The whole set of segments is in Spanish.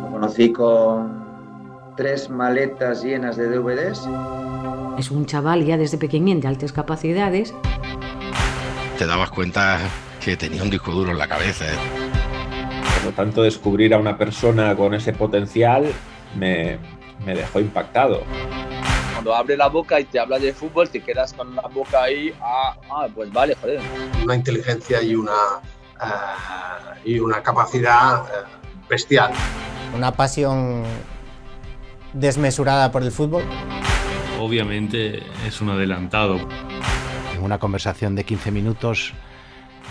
Lo conocí con tres maletas llenas de DVDs. Es un chaval ya desde pequeñín de altas capacidades. Te dabas cuenta que tenía un disco duro en la cabeza. ¿eh? Por lo tanto, descubrir a una persona con ese potencial me, me dejó impactado. Cuando abre la boca y te habla de fútbol, te quedas con la boca ahí, ah, ah pues vale, joder. Una inteligencia y una, y una capacidad uh, bestial. Una pasión desmesurada por el fútbol. Obviamente es un adelantado. En una conversación de 15 minutos,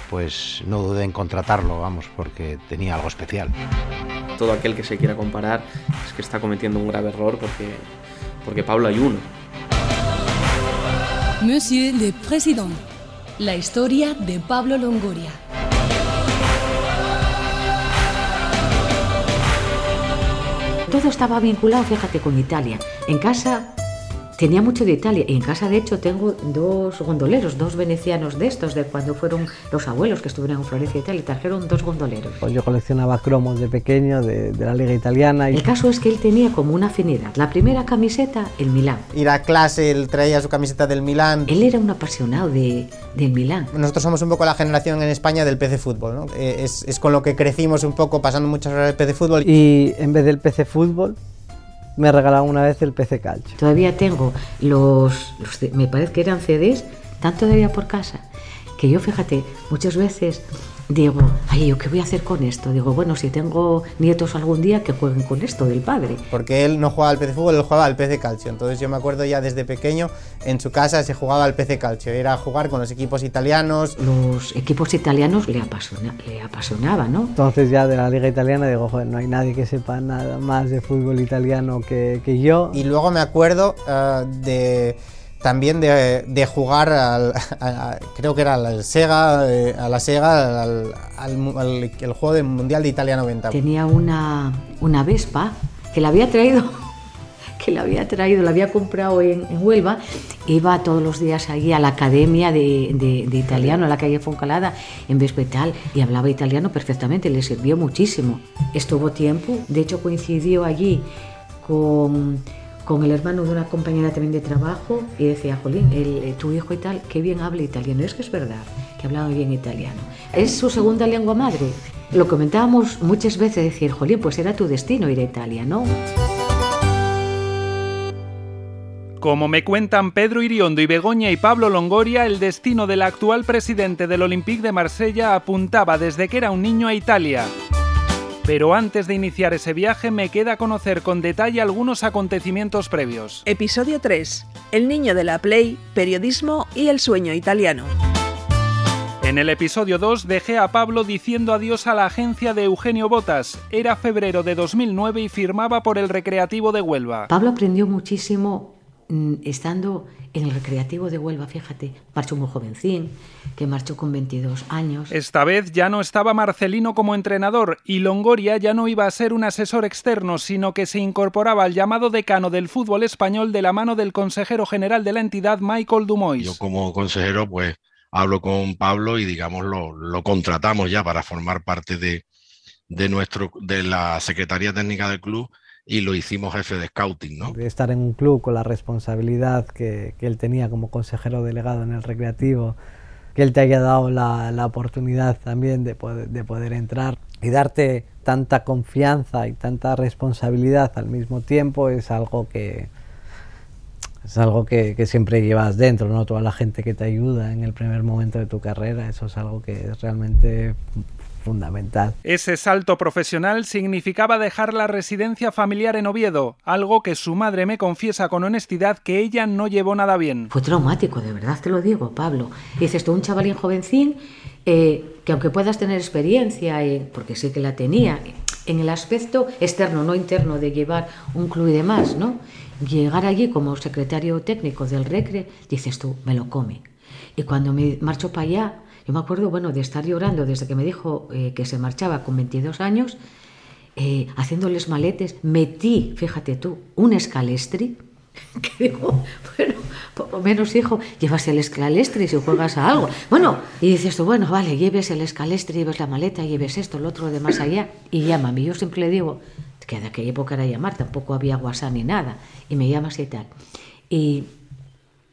pues no dudé en contratarlo, vamos, porque tenía algo especial. Todo aquel que se quiera comparar es que está cometiendo un grave error porque, porque Pablo hay uno. Monsieur le Président, la historia de Pablo Longoria. Todo estaba vinculado, fíjate, con Italia. En casa tenía mucho de Italia y en casa de hecho tengo dos gondoleros, dos venecianos de estos, de cuando fueron los abuelos que estuvieron en Florencia, Italia, y trajeron dos gondoleros. Pues yo coleccionaba cromos de pequeño de, de, la liga italiana. Y... El caso es que él tenía como una afinidad. La primera camiseta, el Milán. Ir a clase, él traía su camiseta del Milán. Él era un apasionado de, del Milán. Nosotros somos un poco la generación en España del PC fútbol, ¿no? Es, es con lo que crecimos un poco pasando muchas horas de PC fútbol. Y en vez del PC fútbol, me regalaron una vez el PC Calcio. Todavía tengo los, me parece que eran CDs, tanto todavía por casa, que yo fíjate, muchas veces digo, ay, ¿yo qué voy a hacer con esto? Digo, bueno, si tengo nietos algún día que jueguen con esto del padre. Porque él no jugaba al PC fútbol, él jugaba al PC calcio. Entonces yo me acuerdo ya desde pequeño, en su casa se jugaba al PC calcio. Era jugar con los equipos italianos. Los equipos italianos le, apasiona, le apasionaba, ¿no? Entonces ya de la liga italiana digo, joder, no hay nadie que sepa nada más de fútbol italiano que, que yo. Y luego me acuerdo uh, de también de, de jugar al, creo que era al Sega, eh, a la Sega, al, al, al, el juego del Mundial de Italia 90. Tenía una, una Vespa que la había traído, que la había traído, la había comprado en, en Huelva, iba todos los días allí a la academia de, de, de italiano, a la calle Foncalada, en Vespetal, y hablaba italiano perfectamente, le sirvió muchísimo. Estuvo tiempo, de hecho coincidió allí con con el hermano de una compañera también de trabajo y decía, Jolín, el, eh, tu hijo y tal, qué bien habla italiano. Es que es verdad que hablaba bien italiano. Es su segunda lengua madre. Lo comentábamos muchas veces, decir, Jolín, pues era tu destino ir a Italia, ¿no? Como me cuentan Pedro Iriondo y Begoña y Pablo Longoria, el destino del actual presidente del Olympique de Marsella apuntaba desde que era un niño a Italia. Pero antes de iniciar ese viaje me queda conocer con detalle algunos acontecimientos previos. Episodio 3. El niño de la Play, periodismo y el sueño italiano. En el episodio 2 dejé a Pablo diciendo adiós a la agencia de Eugenio Botas. Era febrero de 2009 y firmaba por el Recreativo de Huelva. Pablo aprendió muchísimo estando en el Recreativo de Huelva, fíjate, marchó muy jovencín, que marchó con 22 años. Esta vez ya no estaba Marcelino como entrenador y Longoria ya no iba a ser un asesor externo, sino que se incorporaba al llamado decano del fútbol español de la mano del consejero general de la entidad, Michael Dumois. Yo como consejero, pues hablo con Pablo y digamos lo, lo contratamos ya para formar parte de, de, nuestro, de la Secretaría Técnica del club y lo hicimos jefe de scouting, ¿no? De estar en un club con la responsabilidad que, que él tenía como consejero delegado en el recreativo, que él te haya dado la, la oportunidad también de poder, de poder entrar y darte tanta confianza y tanta responsabilidad al mismo tiempo es algo que es algo que, que, siempre llevas dentro, ¿no? Toda la gente que te ayuda en el primer momento de tu carrera, eso es algo que es realmente fundamental. Ese salto profesional significaba dejar la residencia familiar en Oviedo, algo que su madre me confiesa con honestidad que ella no llevó nada bien. Fue traumático, de verdad te lo digo, Pablo. Dices tú, un chavalín jovencín, eh, que aunque puedas tener experiencia, eh, porque sí que la tenía, en el aspecto externo, no interno, de llevar un club y demás, ¿no? Llegar allí como secretario técnico del Recre, dices tú, me lo come. Y cuando me marcho para allá, yo me acuerdo, bueno, de estar llorando desde que me dijo eh, que se marchaba con 22 años, eh, haciéndoles maletes, metí, fíjate tú, un escalestri, que digo, bueno, por lo menos, hijo, llevas el escalestri si juegas a algo. Bueno, y dices tú, bueno, vale, lleves el escalestri, lleves la maleta, lleves esto, lo otro de más allá, y llámame. Yo siempre le digo, que de aquella época era llamar, tampoco había WhatsApp ni nada, y me llamas y tal. Y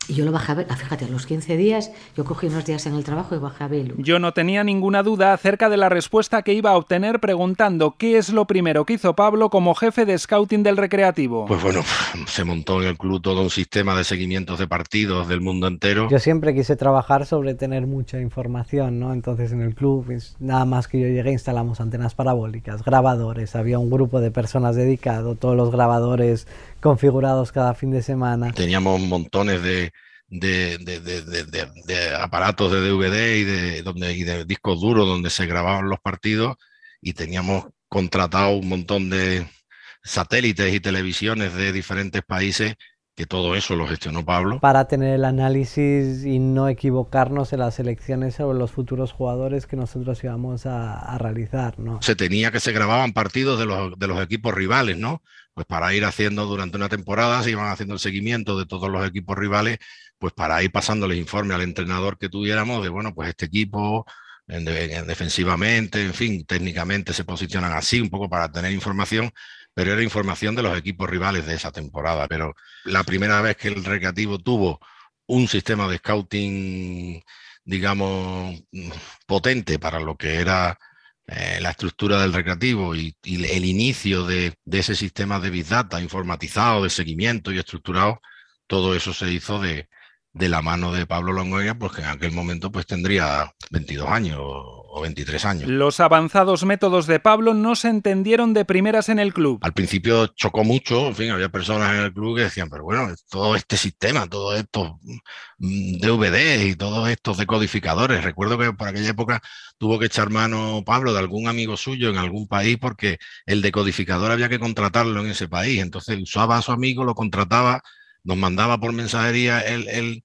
y yo lo bajé a ver, ah, fíjate, a los 15 días yo cogí unos días en el trabajo y bajé a verlo. Yo no tenía ninguna duda acerca de la respuesta que iba a obtener preguntando qué es lo primero que hizo Pablo como jefe de scouting del recreativo. Pues bueno, se montó en el club todo un sistema de seguimientos de partidos del mundo entero. Yo siempre quise trabajar sobre tener mucha información, ¿no? Entonces en el club, pues, nada más que yo llegué, instalamos antenas parabólicas, grabadores, había un grupo de personas dedicado, todos los grabadores configurados cada fin de semana. Teníamos montones de, de, de, aparatos de DVD y de, donde, y de discos duros donde se grababan los partidos y teníamos contratado un montón de satélites y televisiones de diferentes países que todo eso lo gestionó Pablo. Para tener el análisis y no equivocarnos en las elecciones sobre los futuros jugadores que nosotros íbamos a, realizar, ¿no? Se tenía que se grababan partidos de los, de los equipos rivales, ¿no? Pues para ir haciendo durante una temporada, se iban haciendo el seguimiento de todos los equipos rivales, pues para ir pasándoles informe al entrenador que tuviéramos de, bueno, pues este equipo en, defensivamente, en fin, técnicamente se posicionan así, un poco para tener información pero era información de los equipos rivales de esa temporada. Pero la primera vez que el Recreativo tuvo un sistema de scouting, digamos, potente para lo que era eh, la estructura del recreativo y, el inicio de, ese sistema de Big Data informatizado, de seguimiento y estructurado, todo eso se hizo de, de la mano de Pablo Longoria, pues que en aquel momento pues tendría 22 años o 23 años. Los avanzados métodos de Pablo no se entendieron de primeras en el club. Al principio chocó mucho, en fin, había personas en el club que decían, pero bueno, todo este sistema, todos estos mm, DVD y todos estos decodificadores. Recuerdo que por aquella época tuvo que echar mano Pablo de algún amigo suyo en algún país porque el decodificador había que contratarlo en ese país. Entonces usaba a su amigo, lo contrataba nos mandaba por mensajería el, el,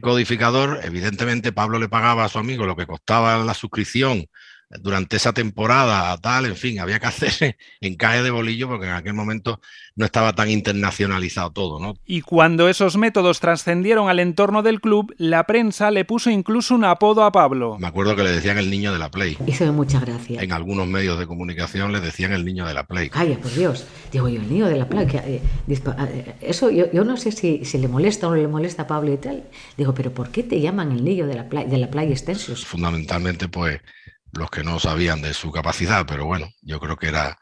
codificador. Evidentemente, Pablo le pagaba a su amigo lo que costaba la suscripción durante esa temporada, tal, en fin, había que hacer encaje de bolillo porque en aquel momento no estaba tan internacionalizado todo, ¿no? Y cuando esos métodos trascendieron al entorno del club, la prensa le puso incluso un apodo a Pablo. Me acuerdo que le decían el niño de la Play. Hizo de mucha gracia. En algunos medios de comunicación le decían el niño de la Play. Calla, por Dios. Digo yo, el niño de la Play. Eh, eh, eso yo, yo, no sé si, si, le molesta o no le molesta a Pablo y tal. Digo, pero ¿por qué te llaman el niño de la Play, de la Play Extensios? Fundamentalmente, pues los que no sabían de su capacidad, pero bueno, yo creo que era,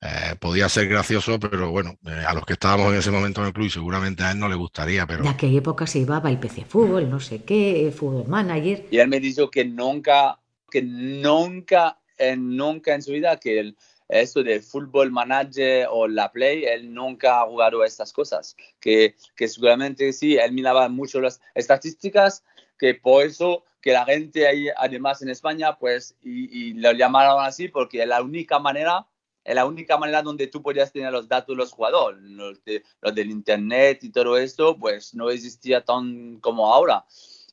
eh, podía ser gracioso, pero bueno, eh, a los que estábamos en ese momento en el club y seguramente a él no le gustaría, pero... De aquella época se llevaba el PC Fútbol, no sé qué, Fútbol Manager. Y él me dijo que nunca, que nunca, nunca en su vida, que el, eso de fútbol manager o la play, él nunca ha jugado estas cosas. Que, que seguramente sí, él miraba mucho las estadísticas, que por eso que la gente ahí, además en España, pues, y, lo llamaron así porque la única manera, es la única manera donde tú podías tener los datos de los jugadores, los, del internet y todo esto, pues no existía tan como ahora.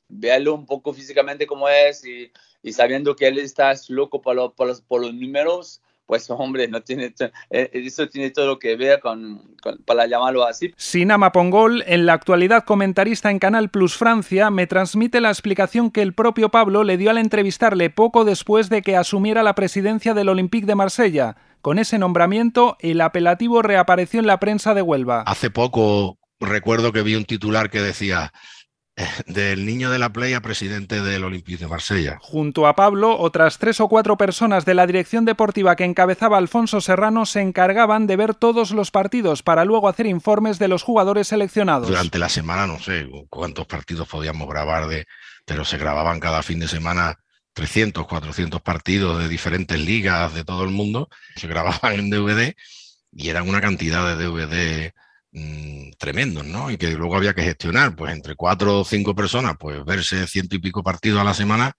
Verlo un poco físicamente como es y, sabiendo que él está loco por, por, los, por los números, pues hombre, no tiene eh, eso tiene todo lo que ver con, para llamarlo así. Sinama Pongol, en la actualidad comentarista en Canal Plus Francia, me transmite la explicación que el propio Pablo le dio al entrevistarle poco después de que asumiera la presidencia del Olympique de Marsella. Con ese nombramiento, el apelativo reapareció en la prensa de Huelva. Hace poco recuerdo que vi un titular que decía del niño de la playa presidente del Olympique de Marsella. Junto a Pablo, otras tres o cuatro personas de la dirección deportiva que encabezaba Alfonso Serrano se encargaban de ver todos los partidos para luego hacer informes de los jugadores seleccionados. Durante la semana no sé cuántos partidos podíamos grabar, de, pero se grababan cada fin de semana 300, 400 partidos de diferentes ligas de todo el mundo. Se grababan en DVD y eran una cantidad de DVD Mm, tremendos, ¿no? Y que luego había que gestionar, pues entre cuatro o cinco personas, pues verse ciento y pico partidos a la semana,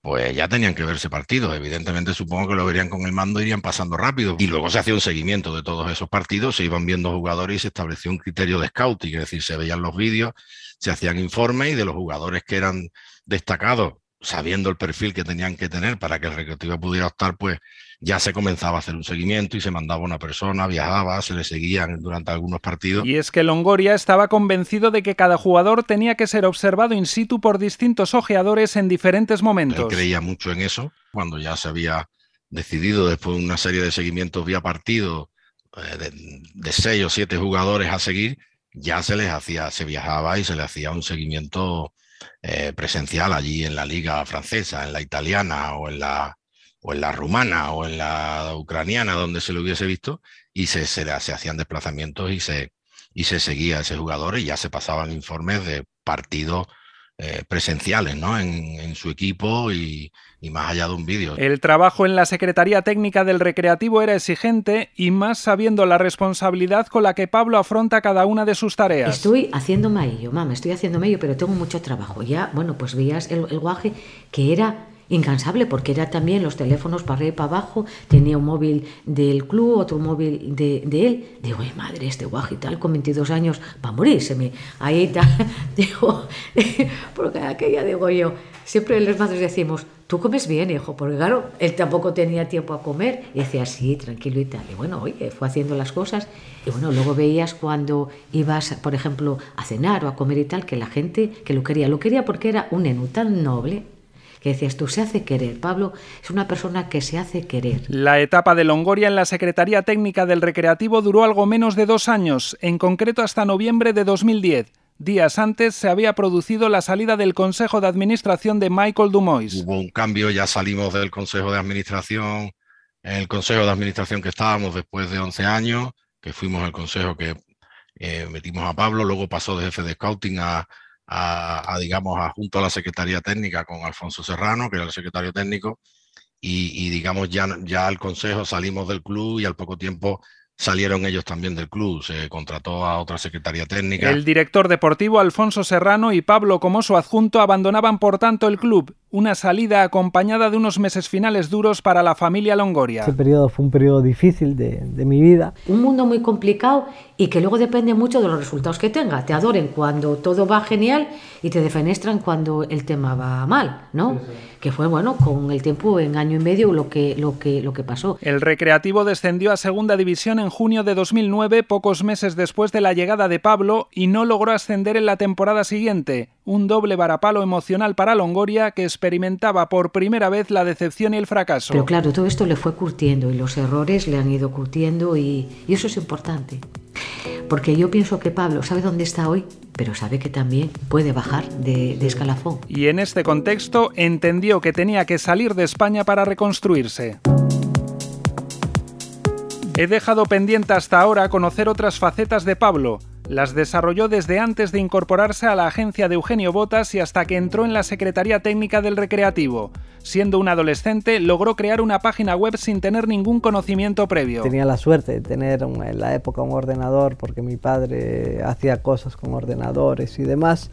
pues ya tenían que verse partidos. Evidentemente supongo que lo verían con el mando, irían pasando rápido. Y luego se hacía un seguimiento de todos esos partidos, se iban viendo jugadores y se estableció un criterio de scouting, es decir, se veían los vídeos, se hacían informes y de los jugadores que eran destacados sabiendo el perfil que tenían que tener para que el recreativo pudiera optar, pues ya se comenzaba a hacer un seguimiento y se mandaba una persona, viajaba, se le seguían durante algunos partidos. Y es que Longoria estaba convencido de que cada jugador tenía que ser observado in situ por distintos ojeadores en diferentes momentos. Él creía mucho en eso, cuando ya se había decidido después de una serie de seguimientos vía partido eh, de, de seis o siete jugadores a seguir, ya se les hacía, se viajaba y se le hacía un seguimiento eh, presencial allí en la liga francesa, en la italiana o en la, o en la rumana o en la ucraniana, donde se lo hubiese visto, y se, se, se hacían desplazamientos y se, y se seguía a ese jugador y ya se pasaban informes de partidos eh, presenciales ¿no? en, en, su equipo y, y, más allá de un vídeo. El trabajo en la Secretaría Técnica del Recreativo era exigente y más sabiendo la responsabilidad con la que Pablo afronta cada una de sus tareas. Estoy haciéndome ello, mamá, estoy haciéndome ello, pero tengo mucho trabajo. Ya, bueno, pues veías el, el guaje que era incansable porque era también los teléfonos para arriba y para abajo, tenía un móvil del club, otro móvil de, de él. Digo, ay madre, este guaje y tal, con 22 años, va a morírseme. Ahí tal, digo, porque aquella digo yo, siempre los madres decimos, tú comes bien, hijo, porque claro, él tampoco tenía tiempo a comer. Y decía, sí, tranquilo y tal. Y bueno, oye, fue haciendo las cosas. Y bueno, luego veías cuando ibas, por ejemplo, a cenar o a comer y tal, que la gente que lo quería, lo quería porque era un enú tan noble que decías tú, se hace querer. Pablo es una persona que se hace querer. La etapa de Longoria en la Secretaría Técnica del Recreativo duró algo menos de dos años, en concreto hasta noviembre de 2010. Días antes se había producido la salida del Consejo de Administración de Michael Dumois. Hubo un cambio, ya salimos del Consejo de Administración, el Consejo de Administración que estábamos después de 11 años, que fuimos el Consejo que eh, metimos a Pablo, luego pasó de jefe de Scouting a, a, digamos, a, junto a la Secretaría Técnica con Alfonso Serrano, que era el secretario técnico, y, y, digamos, ya, ya al Consejo salimos del club y al poco tiempo salieron ellos también del club, se contrató a otra Secretaría Técnica. El director deportivo Alfonso Serrano y Pablo como su adjunto abandonaban por tanto el club, una salida acompañada de unos meses finales duros para la familia Longoria. Ese periodo fue un periodo difícil de, de, mi vida. Un mundo muy complicado y que luego depende mucho de los resultados que tenga. Te adoren cuando todo va genial y te defenestran cuando el tema va mal, ¿no? Sí, sí. Que fue, bueno, con el tiempo en año y medio lo que, lo, que, lo que pasó. El Recreativo descendió a Segunda División en junio de 2009, pocos meses después de la llegada de Pablo, y no logró ascender en la temporada siguiente. Un doble varapalo emocional para Longoria que experimentaba por primera vez la decepción y el fracaso. Pero claro, todo esto le fue curtiendo y los errores le han ido curtiendo y, y eso es importante. Porque yo pienso que Pablo sabe dónde está hoy, pero sabe que también puede bajar de, de, escalafón. Y en este contexto entendió que tenía que salir de España para reconstruirse. He dejado pendiente hasta ahora conocer otras facetas de Pablo. Las desarrolló desde antes de incorporarse a la agencia de Eugenio Botas y hasta que entró en la Secretaría Técnica del Recreativo. Siendo un adolescente, logró crear una página web sin tener ningún conocimiento previo. Tenía la suerte de tener en la época un ordenador porque mi padre hacía cosas con ordenadores y demás.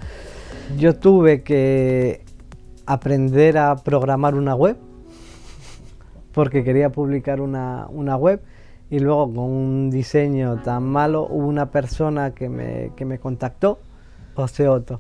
Yo tuve que aprender a programar una web porque quería publicar una, una web y luego con un diseño tan malo hubo una persona que me, que me contactó, José Otto,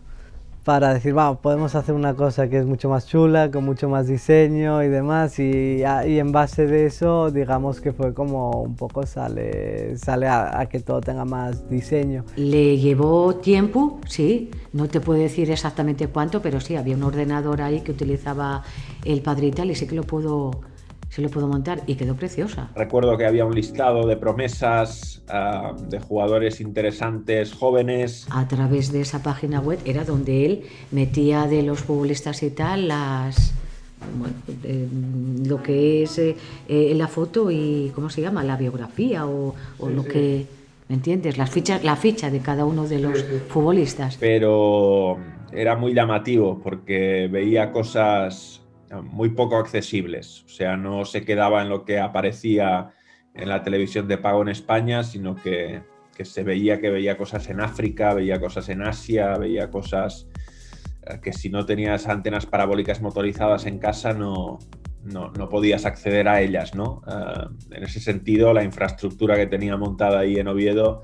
para decir, vamos, podemos hacer una cosa que es mucho más chula, con mucho más diseño y demás, y, y en base de eso, digamos que fue como un poco sale, sale a, a, que todo tenga más diseño. Le llevó tiempo, sí, no te puedo decir exactamente cuánto, pero sí, había un ordenador ahí que utilizaba el padre y tal, y sí que lo puedo se lo puedo montar y quedó preciosa. Recuerdo que había un listado de promesas uh, de jugadores interesantes, jóvenes. A través de esa página web era donde él metía de los futbolistas y tal las bueno, eh, lo que es eh, eh, la foto y cómo se llama la biografía o, o sí, lo sí. que ¿me entiendes? Las fichas, la ficha de cada uno de los sí, futbolistas. Pero era muy llamativo porque veía cosas muy poco accesibles. O sea, no se quedaba en lo que aparecía en la televisión de pago en España, sino que, que se veía que veía cosas en África, veía cosas en Asia, veía cosas eh, que si no tenías antenas parabólicas motorizadas en casa no, no, no podías acceder a ellas. ¿no? Uh, en ese sentido, la infraestructura que tenía montada ahí en Oviedo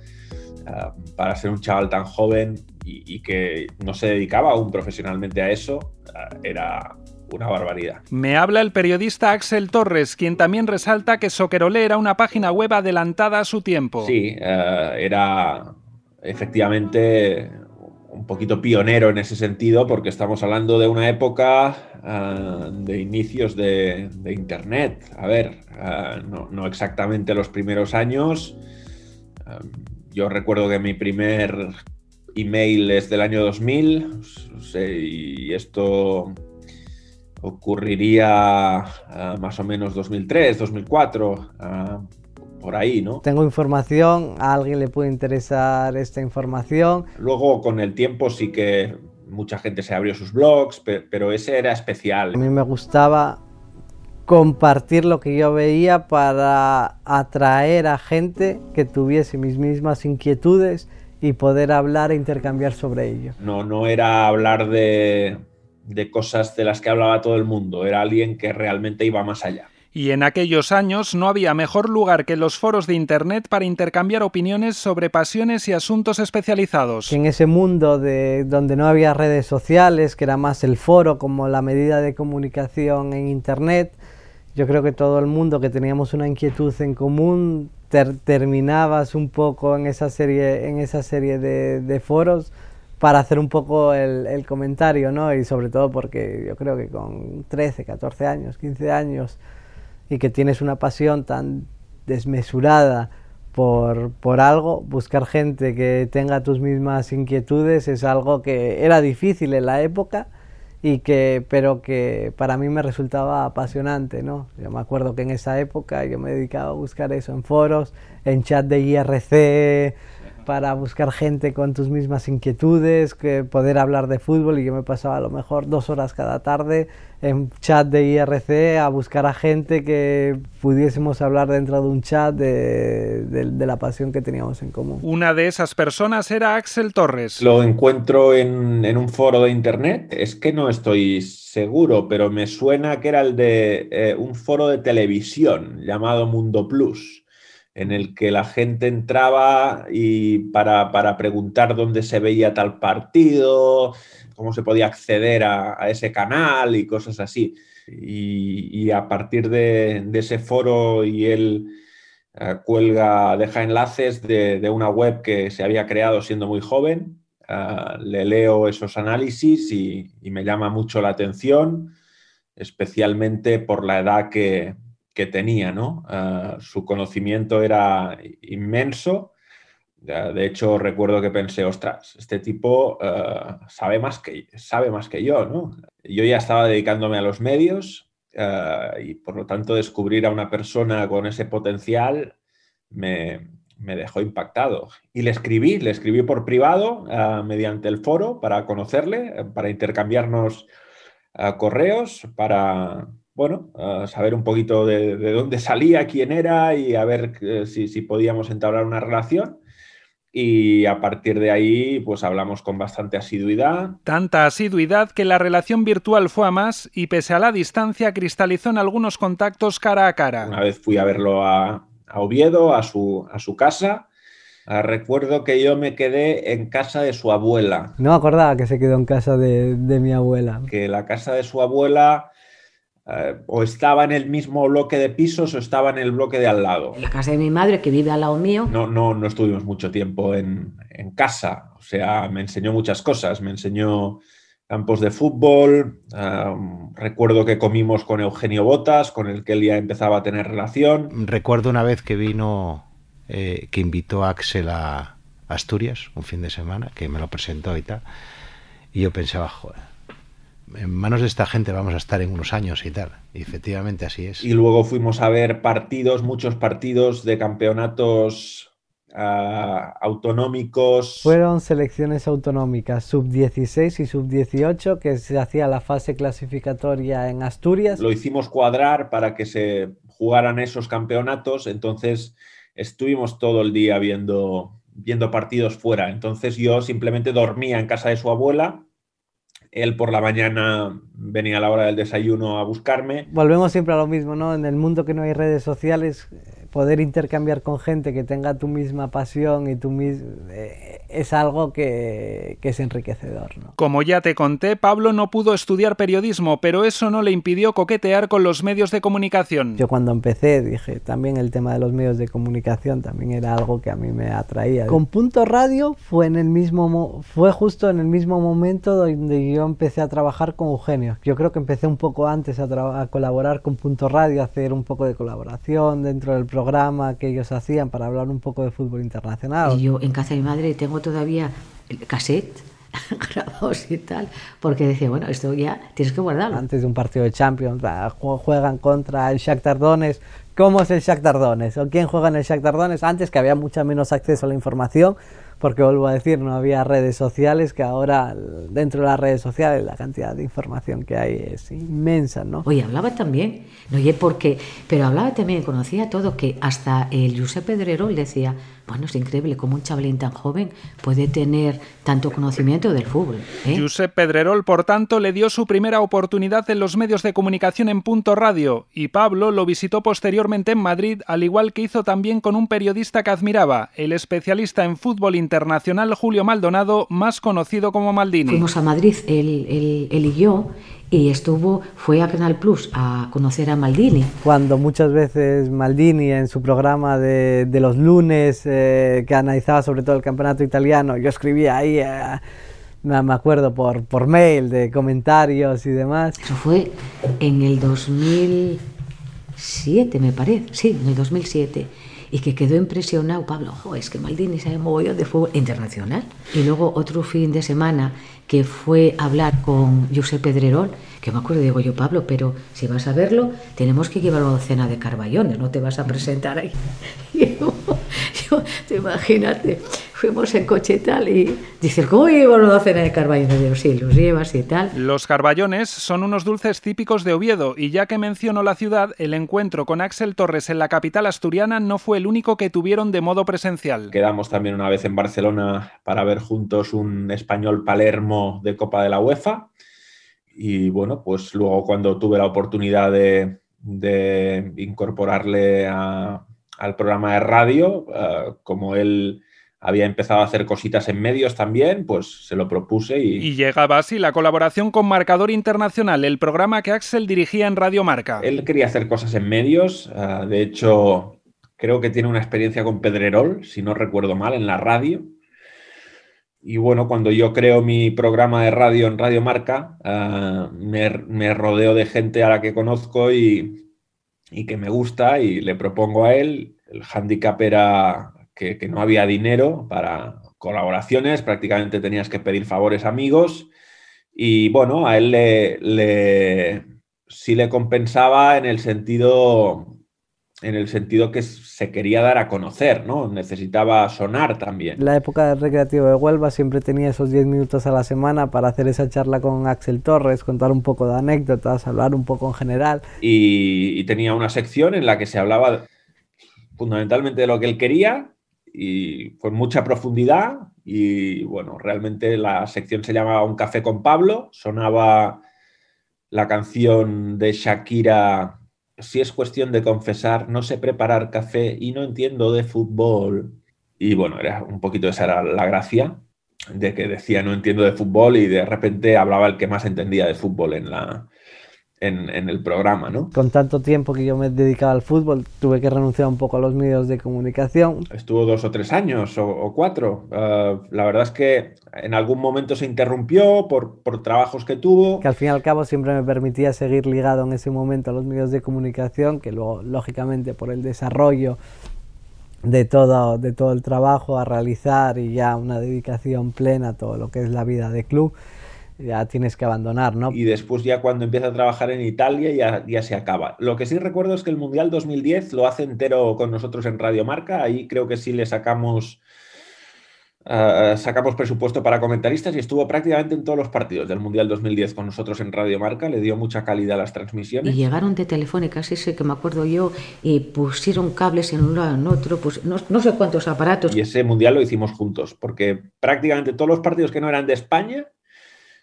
para ser un chaval tan joven y, que no se dedicaba aún profesionalmente a eso, era, una barbaridad. Me habla el periodista Axel Torres, quien también resalta que Soccerolé era una página web adelantada a su tiempo. Sí, eh, era efectivamente un poquito pionero en ese sentido, porque estamos hablando de una época uh, de inicios de, de, Internet. A ver, uh, no, no, exactamente los primeros años. Uh, yo recuerdo que mi primer email es del año 2000 y esto ocurriría más o menos 2003, 2004 por ahí, ¿no? Tengo información, a alguien le puede interesar esta información. Luego, con el tiempo, sí que mucha gente se abrió sus blogs, pero ese era especial. A mí me gustaba compartir lo que yo veía para atraer a gente que tuviese mis mismas inquietudes y poder hablar e intercambiar sobre ello. No, no era hablar de, de cosas de las que hablaba todo el mundo, era alguien que realmente iba más allá y en aquellos años no había mejor lugar que los foros de Internet para intercambiar opiniones sobre pasiones y asuntos especializados. En ese mundo de donde no había redes sociales, que era más el foro como la medida de comunicación en Internet, yo creo que todo el mundo que teníamos una inquietud en común ter terminabas un poco en esa serie, en esa serie de, de foros para hacer un poco el, el, comentario, ¿no? Y sobre todo porque yo creo que con 13, 14 años, 15 años, y que tienes una pasión tan desmesurada por, por, algo, buscar gente que tenga tus mismas inquietudes es algo que era difícil en la época y que pero que para mí me resultaba apasionante, ¿no? Yo me acuerdo que en esa época yo me dedicaba a buscar eso en foros, en chat de IRC, para buscar gente con tus mismas inquietudes, que poder hablar de fútbol y yo me pasaba a lo mejor dos horas cada tarde en chat de IRC a buscar a gente que pudiésemos hablar dentro de un chat de, de, de, la pasión que teníamos en común. Una de esas personas era Axel Torres. Lo encuentro en, en un foro de internet, es que no estoy seguro, pero me suena que era el de eh, un foro de televisión llamado Mundo Plus en el que la gente entraba y para, para, preguntar dónde se veía tal partido, cómo se podía acceder a, ese canal y cosas así. Y, y a partir de, ese foro y él uh, cuelga, deja enlaces de, de, una web que se había creado siendo muy joven. Uh, le leo esos análisis y me llama mucho la atención, especialmente por la edad que, que tenía, ¿no? Uh, su conocimiento era inmenso. De hecho, recuerdo que pensé, ostras, este tipo uh, sabe, más que, sabe más que yo, ¿no? Yo ya estaba dedicándome a los medios y por lo tanto descubrir a una persona con ese potencial me, me dejó impactado. Y le escribí, le escribí por privado mediante el foro para conocerle, para intercambiarnos correos, para, bueno, uh, saber un poquito de, de, dónde salía, quién era y a ver uh, si, si, podíamos entablar una relación. Y a partir de ahí, pues hablamos con bastante asiduidad. Tanta asiduidad que la relación virtual fue a más y pese a la distancia cristalizó en algunos contactos cara a cara. Una vez fui a verlo a, a Oviedo, a su, a su casa, Uh, recuerdo que yo me quedé en casa de su abuela. No me acordaba que se quedó en casa de, de mi abuela. Que la casa de su abuela Uh, o estaba en el mismo bloque de pisos o estaba en el bloque de al lado. En la casa de mi madre, que vive al lado mío. No, no, no estuvimos mucho tiempo en, en, casa. O sea, me enseñó muchas cosas. Me enseñó campos de fútbol. Recuerdo que comimos con Eugenio Botas, con el que él ya empezaba a tener relación. Recuerdo una vez que vino, eh, que invitó a Axel a Asturias un fin de semana, que me lo presentó y tal. Y yo pensaba, joder en manos de esta gente vamos a estar en unos años y tal. Y efectivamente así es. Y luego fuimos a ver partidos, muchos partidos de campeonatos uh, autonómicos. Fueron selecciones autonómicas, sub-16 y sub-18, que se hacía la fase clasificatoria en Asturias. Lo hicimos cuadrar para que se jugaran esos campeonatos, entonces estuvimos todo el día viendo, viendo partidos fuera. Entonces yo simplemente dormía en casa de su abuela él por la mañana venía a la hora del desayuno a buscarme. Volvemos siempre a lo mismo, ¿no? En el mundo que no hay redes sociales, poder intercambiar con gente que tenga tu misma pasión y tu mis... Eh, es algo que, que es enriquecedor. ¿no? Como ya te conté, Pablo no pudo estudiar periodismo, pero eso no le impidió coquetear con los medios de comunicación. Yo cuando empecé dije, también el tema de los medios de comunicación también era algo que a mí me atraía. Con Punto Radio fue en el mismo fue justo en el mismo momento donde yo empecé a trabajar con Eugenio. Yo creo que empecé un poco antes a, a colaborar con Punto Radio, a hacer un poco de colaboración dentro del programa que ellos hacían para hablar un poco de fútbol internacional. Y yo en casa de mi madre tengo todavía el cassette grabados y tal, porque decía, bueno, esto ya tienes que guardarlo. Antes de un partido de Champions, juegan contra el Shakhtar Donetsk. ¿Cómo es el Shakhtar Donetsk? ¿O quién juega en el Shakhtar Donetsk? Antes que había mucho menos acceso a la información, porque vuelvo a decir, no había redes sociales, que ahora dentro de las redes sociales la cantidad de información que hay es inmensa, ¿no? Oye, hablaba también, no oye, porque, pero hablaba también, conocía todo, que hasta el Josep Pedrerol decía, bueno, es increíble cómo un chavalín tan joven puede tener tanto conocimiento del fútbol. ¿eh? Josep Pedrerol, por tanto, le dio su primera oportunidad en los medios de comunicación en Punto Radio y Pablo lo visitó posteriormente en Madrid, al igual que hizo también con un periodista que admiraba, el especialista en fútbol internacional Julio Maldonado, más conocido como Maldini. Fuimos a Madrid, él, él, él y yo, y estuvo, fue a Canal Plus a conocer a Maldini. Cuando muchas veces Maldini en su programa de, de los lunes, eh, que analizaba sobre todo el campeonato italiano, yo escribía ahí, eh, me acuerdo, por, por mail de comentarios y demás. Eso fue en el 2007, me parece, sí, en el 2007 y que quedó impresionado Pablo, oh, es que Maldini sabe mogollón de fútbol internacional. Y luego otro fin de semana que fue a hablar con Josep Pedrerol, que me acuerdo, digo yo, Pablo, pero si vas a verlo, tenemos que llevar una docena de carballones, no te vas a presentar ahí. yo, yo, imagínate, fuimos en coche y tal, y dice, ¿cómo llevo una docena de carballones? Digo, sí, los llevas y tal. Los carballones son unos dulces típicos de Oviedo, y ya que menciono la ciudad, el encuentro con Axel Torres en la capital asturiana no fue el único que tuvieron de modo presencial. Quedamos también una vez en Barcelona para ver juntos un español Palermo de Copa de la UEFA. Y bueno, pues luego cuando tuve la oportunidad de, de incorporarle a, al programa de radio, uh, como él había empezado a hacer cositas en medios también, pues se lo propuse y... Y llegaba así la colaboración con Marcador Internacional, el programa que Axel dirigía en Radio Marca. Él quería hacer cosas en medios, uh, de hecho creo que tiene una experiencia con Pedrerol, si no recuerdo mal, en la radio. Y bueno, cuando yo creo mi programa de radio en Radio Marca, uh, me, me, rodeo de gente a la que conozco y, y, que me gusta y le propongo a él. El handicap era que, que, no había dinero para colaboraciones, prácticamente tenías que pedir favores amigos. Y bueno, a él le, le sí le compensaba en el sentido en el sentido que se quería dar a conocer, ¿no? Necesitaba sonar también. La época del recreativo de Huelva siempre tenía esos 10 minutos a la semana para hacer esa charla con Axel Torres, contar un poco de anécdotas, hablar un poco en general. Y, y tenía una sección en la que se hablaba fundamentalmente de lo que él quería y con mucha profundidad y bueno, realmente la sección se llamaba Un café con Pablo, sonaba la canción de Shakira si es cuestión de confesar, no sé preparar café y no entiendo de fútbol. Y bueno, era un poquito esa era la gracia de que decía no entiendo de fútbol y de repente hablaba el que más entendía de fútbol en la, en, en, el programa, ¿no? Con tanto tiempo que yo me dedicaba al fútbol, tuve que renunciar un poco a los medios de comunicación. Estuvo dos o tres años o, o cuatro. Uh, la verdad es que en algún momento se interrumpió por, por, trabajos que tuvo. Que al fin y al cabo siempre me permitía seguir ligado en ese momento a los medios de comunicación, que luego, lógicamente, por el desarrollo de todo, de todo el trabajo a realizar y ya una dedicación plena a todo lo que es la vida de club, ya tienes que abandonar, ¿no? Y después ya cuando empieza a trabajar en Italia ya, ya se acaba. Lo que sí recuerdo es que el Mundial 2010 lo hace entero con nosotros en Radio Marca, ahí creo que sí le sacamos... Uh, sacamos presupuesto para comentaristas y estuvo prácticamente en todos los partidos del Mundial 2010 con nosotros en Radio Marca, le dio mucha calidad a las transmisiones. Y llegaron de Telefónica, ese que me acuerdo yo, y pusieron cables en un lado en otro, pues no, no, sé cuántos aparatos. Y ese Mundial lo hicimos juntos, porque prácticamente todos los partidos que no eran de España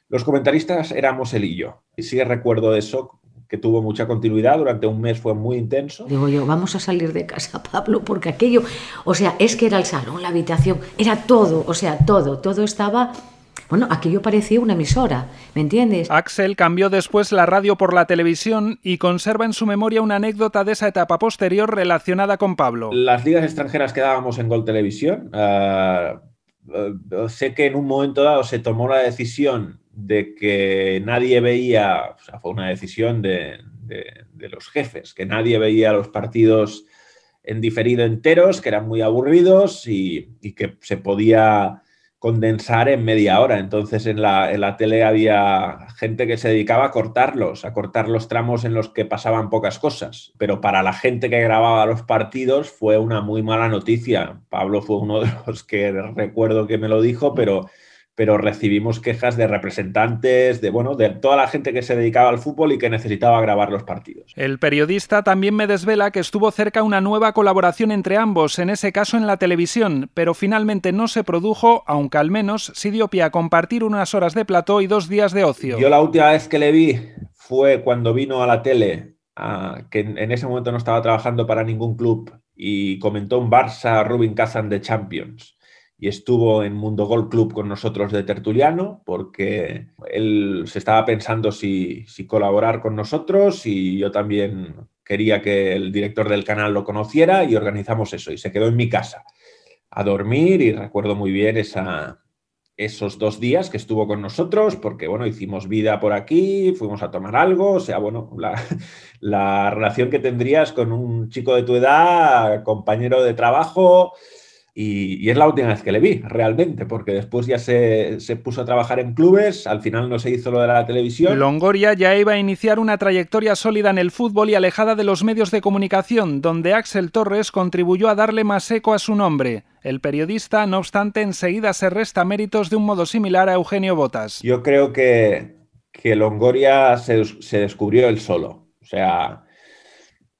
los comentaristas éramos él y yo. Y sí recuerdo eso que tuvo mucha continuidad, durante un mes fue muy intenso. Digo yo, vamos a salir de casa, Pablo, porque aquello, o sea, es que era el salón, la habitación, era todo, o sea, todo, todo estaba bueno, aquello parecía una emisora, ¿me entiendes? Axel cambió después la radio por la televisión y conserva en su memoria una anécdota de esa etapa posterior relacionada con Pablo. Las ligas extranjeras que dábamos en Gol Televisión, uh, uh, sé que en un momento dado se tomó la decisión de que nadie veía, o sea, fue una decisión de, de, los jefes, que nadie veía los partidos en diferido enteros, que eran muy aburridos y, y que se podía condensar en media hora. Entonces en la, en la, tele había gente que se dedicaba a cortarlos, a cortar los tramos en los que pasaban pocas cosas. Pero para la gente que grababa los partidos fue una muy mala noticia. Pablo fue uno de los que recuerdo que me lo dijo, pero pero recibimos quejas de representantes, de bueno, de toda la gente que se dedicaba al fútbol y que necesitaba grabar los partidos. El periodista también me desvela que estuvo cerca una nueva colaboración entre ambos, en ese caso en la televisión, pero finalmente no se produjo, aunque al menos sí dio pie a compartir unas horas de plató y dos días de ocio. Yo la última vez que le vi fue cuando vino a la tele, a, que en ese momento no estaba trabajando para ningún club y comentó un Barça Rubin Kazan de Champions y estuvo en Mundo Gol Club con nosotros de tertuliano porque él se estaba pensando si, si, colaborar con nosotros y yo también quería que el director del canal lo conociera y organizamos eso. Y se quedó en mi casa a dormir y recuerdo muy bien esa, esos dos días que estuvo con nosotros porque bueno, hicimos vida por aquí, fuimos a tomar algo, o sea, bueno, la, la relación que tendrías con un chico de tu edad, compañero de trabajo, y, y, es la última vez que le vi, realmente, porque después ya se, se, puso a trabajar en clubes, al final no se hizo lo de la televisión. Longoria ya iba a iniciar una trayectoria sólida en el fútbol y alejada de los medios de comunicación, donde Axel Torres contribuyó a darle más eco a su nombre. El periodista, no obstante, enseguida se resta méritos de un modo similar a Eugenio Botas. Yo creo que, que Longoria se, se descubrió él solo. O sea,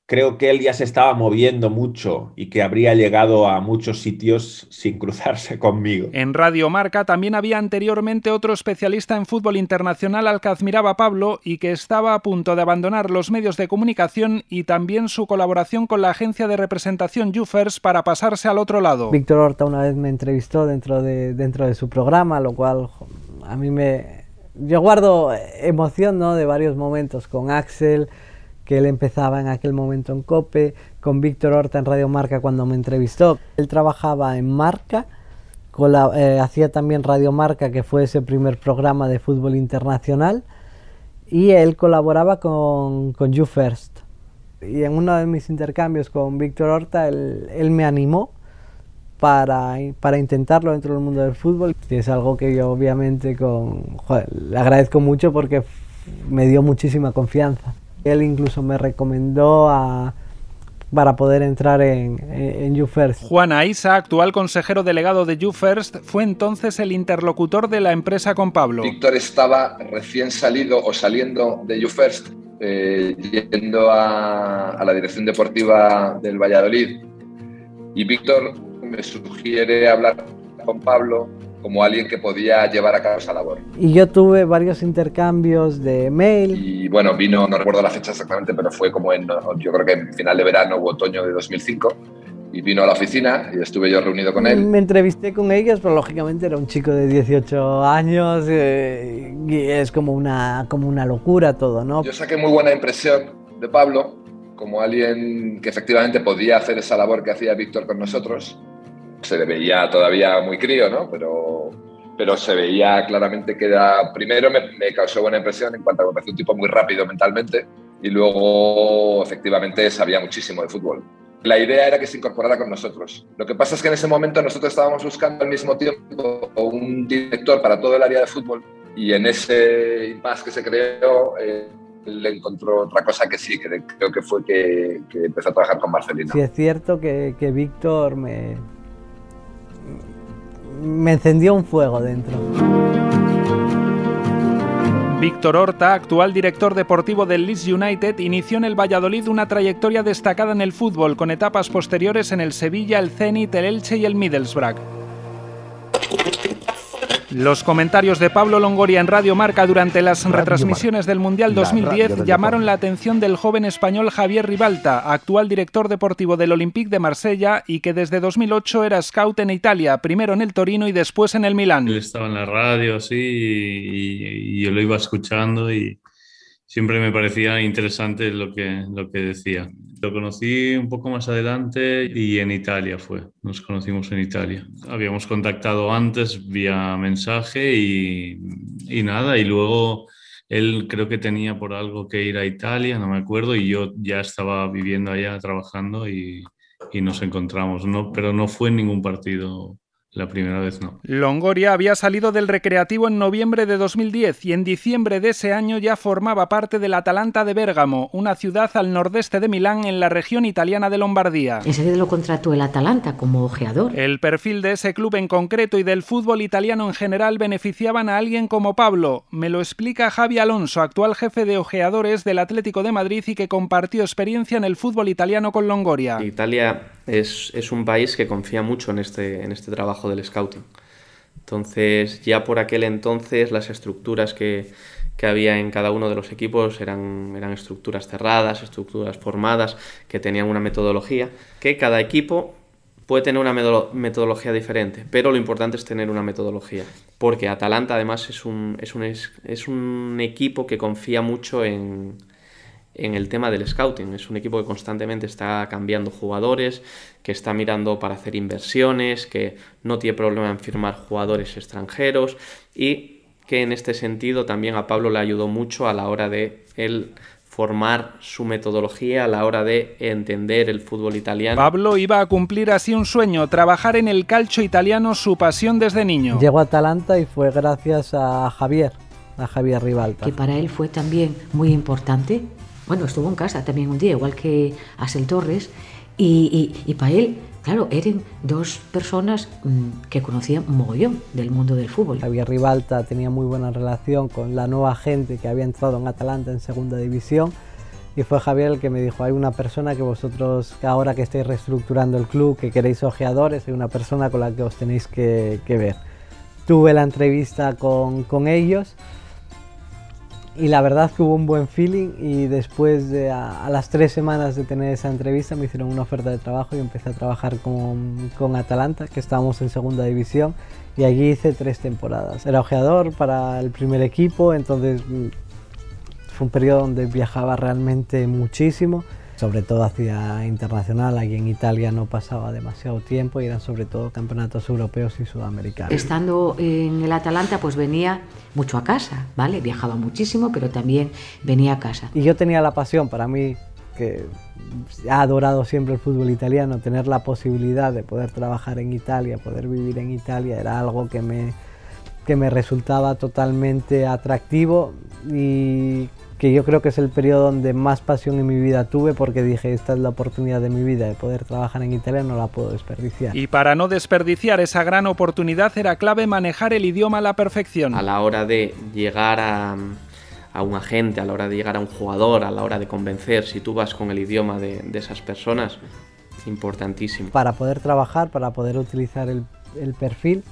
creo que él ya se estaba moviendo mucho y que habría llegado a muchos sitios sin cruzarse conmigo. En Radio Marca también había anteriormente otro especialista en fútbol internacional al que admiraba Pablo y que estaba a punto de abandonar los medios de comunicación y también su colaboración con la agencia de representación Jufers para pasarse al otro lado. Víctor Horta una vez me entrevistó dentro de, dentro de su programa, lo cual a mí me... Yo guardo emoción ¿no? de varios momentos con Axel, que él empezaba en aquel momento en COPE, con Víctor Horta en Radio Marca cuando me entrevistó. Él trabajaba en Marca, la, eh, hacía también Radio Marca, que fue ese primer programa de fútbol internacional, y él colaboraba con, con You First. Y en uno de mis intercambios con Víctor Horta, él, él me animó para, para, intentarlo dentro del mundo del fútbol. Es algo que yo obviamente con, joder, le agradezco mucho porque me dio muchísima confianza. Él incluso me recomendó a, para poder entrar en, en YouFirst. Juan Aisa, actual consejero delegado de YouFirst, fue entonces el interlocutor de la empresa con Pablo. Víctor estaba recién salido o saliendo de YouFirst, eh, yendo a, a la dirección deportiva del Valladolid. Y Víctor me sugiere hablar con Pablo como alguien que podía llevar a cabo esa labor. Y yo tuve varios intercambios de mail. Y bueno, vino, no recuerdo la fecha exactamente, pero fue como en, yo creo que en final de verano o otoño de 2005. Y vino a la oficina y estuve yo reunido con él. Me entrevisté con ellos, pero lógicamente era un chico de 18 años eh, y es como una, como una locura todo, ¿no? Yo saqué muy buena impresión de Pablo como alguien que efectivamente podía hacer esa labor que hacía Víctor con nosotros se le veía todavía muy crío, ¿no? Pero, pero se veía claramente que era, primero me, me causó buena impresión en cuanto a que me pareció un tipo muy rápido mentalmente y luego efectivamente sabía muchísimo de fútbol. La idea era que se incorporara con nosotros. Lo que pasa es que en ese momento nosotros estábamos buscando al mismo tiempo un director para todo el área de fútbol y en ese impasse que se creó eh, le encontró otra cosa que sí, que creo que fue que, que empezó a trabajar con Marcelino. Sí, es cierto que, que Víctor me, me encendió un fuego dentro. Víctor Horta, actual director deportivo del Leeds United, inició en el Valladolid una trayectoria destacada en el fútbol, con etapas posteriores en el Sevilla, el Zenit, el Elche y el Middlesbrough. Los comentarios de Pablo Longoria en Radio Marca durante las retransmisiones del Mundial 2010 llamaron la atención del joven español Javier Ribalta, actual director deportivo del Olympique de Marsella y que desde 2008 era scout en Italia, primero en el Torino y después en el Milán. Él estaba en la radio, sí, y, y yo lo iba escuchando y siempre me parecía interesante lo que, lo que decía. Lo conocí un poco más adelante y en Italia fue, nos conocimos en Italia. Habíamos contactado antes vía mensaje y, y nada, y luego él creo que tenía por algo que ir a Italia, no me acuerdo, y yo ya estaba viviendo allá, trabajando y, y nos encontramos, no, pero no fue en ningún partido la primera vez no. Longoria había salido del Recreativo en noviembre de 2010 y en diciembre de ese año ya formaba parte del Atalanta de Bérgamo, una ciudad al nordeste de Milán en la región italiana de Lombardía. Enseguida lo contrató el Atalanta como ojeador. El perfil de ese club en concreto y del fútbol italiano en general beneficiaban a alguien como Pablo. Me lo explica Javi Alonso, actual jefe de ojeadores del Atlético de Madrid y que compartió experiencia en el fútbol italiano con Longoria. Italia es, es un país que confía mucho en este, en este trabajo del scouting. Entonces, ya por aquel entonces las estructuras que, que había en cada uno de los equipos eran, eran estructuras cerradas, estructuras formadas, que tenían una metodología, que cada equipo puede tener una metodología diferente, pero lo importante es tener una metodología, porque Atalanta además es un, es un, es un equipo que confía mucho en, en el tema del scouting. Es un equipo que constantemente está cambiando jugadores, que está mirando para hacer inversiones, que no tiene problema en firmar jugadores extranjeros y que en este sentido también a Pablo le ayudó mucho a la hora de él formar su metodología a la hora de entender el fútbol italiano. Pablo iba a cumplir así un sueño, trabajar en el calcio italiano, su pasión desde niño. Llegó a Atalanta y fue gracias a Javier, a Javier Ribalta. Que para él fue también muy importante bueno, estuvo en casa también un día, igual que Asel Torres, y, y, y para él, claro, eran dos personas mmm, que conocían mogollón del mundo del fútbol. Javier Ribalta tenía muy buena relación con la nueva gente que había entrado en Atalanta en segunda división. Y fue Javier el que me dijo, hay una persona que vosotros, ahora que estáis reestructurando el club, que queréis ojeadores, hay una persona con la que os tenéis que, ver. Tuve la entrevista con ellos y la verdad que hubo un buen feeling y después de a, a, las tres semanas de tener esa entrevista me hicieron una oferta de trabajo y empecé a trabajar con, con Atalanta, que estábamos en segunda división y allí hice tres temporadas. Era ojeador para el primer equipo, entonces fue un periodo donde viajaba realmente muchísimo sobre todo hacia internacional, aquí en Italia no pasaba demasiado tiempo y eran sobre todo campeonatos europeos y sudamericanos. Estando en el Atalanta pues venía mucho a casa, ¿vale? Viajaba muchísimo, pero también venía a casa. Y yo tenía la pasión para mí que ha adorado siempre el fútbol italiano, tener la posibilidad de poder trabajar en Italia, poder vivir en Italia, era algo que me, que me resultaba totalmente atractivo y que yo creo que es el periodo donde más pasión en mi vida tuve porque dije, esta es la oportunidad de mi vida de poder trabajar en Italia, no la puedo desperdiciar. Y para no desperdiciar esa gran oportunidad era clave manejar el idioma a la perfección. A la hora de llegar a, a un agente, a la hora de llegar a un jugador, a la hora de convencer, si tú vas con el idioma de, de esas personas, importantísimo. Para poder trabajar, para poder utilizar el, el perfil,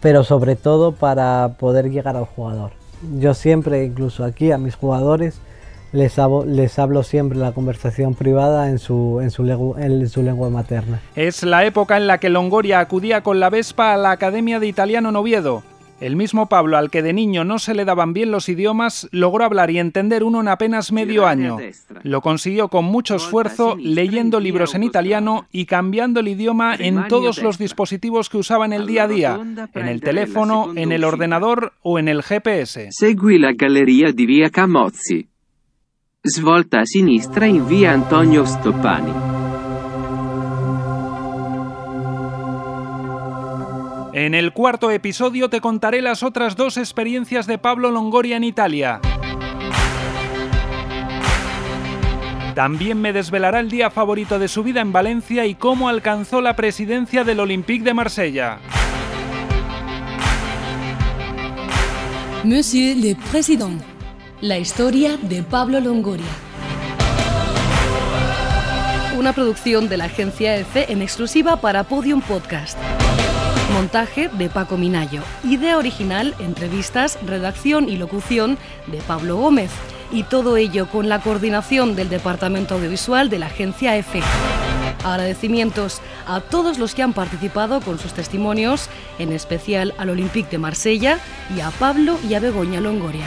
pero sobre todo para poder llegar al jugador yo siempre, incluso aquí a mis jugadores, les hablo, les hablo siempre la conversación privada en su, en, su lengua, en su lengua materna. Es la época en la que Longoria acudía con la Vespa a la Academia de Italiano Noviedo. El mismo Pablo, al que de niño no se le daban bien los idiomas, logró hablar y entender uno en apenas medio año. Lo consiguió con mucho esfuerzo, leyendo libros en italiano y cambiando el idioma en todos los dispositivos que usaba en el día a día, en el teléfono, en el ordenador o en el GPS. Segui la galería di via Camozzi. Svolta a sinistra in via Antonio Stoppani. En el cuarto episodio te contaré las otras dos experiencias de Pablo Longoria en Italia. También me desvelará el día favorito de su vida en Valencia y cómo alcanzó la presidencia del Olympique de Marsella. Monsieur le Président, la historia de Pablo Longoria. Una producción de la agencia EFE en exclusiva para Podium Podcast. Montaje de Paco Minayo. Idea original, entrevistas, redacción y locución de Pablo Gómez. Y todo ello con la coordinación del Departamento Audiovisual de la agencia EFE. Agradecimientos a todos los que han participado con sus testimonios, en especial al Olympique de Marsella y a Pablo y a Begoña Longoria.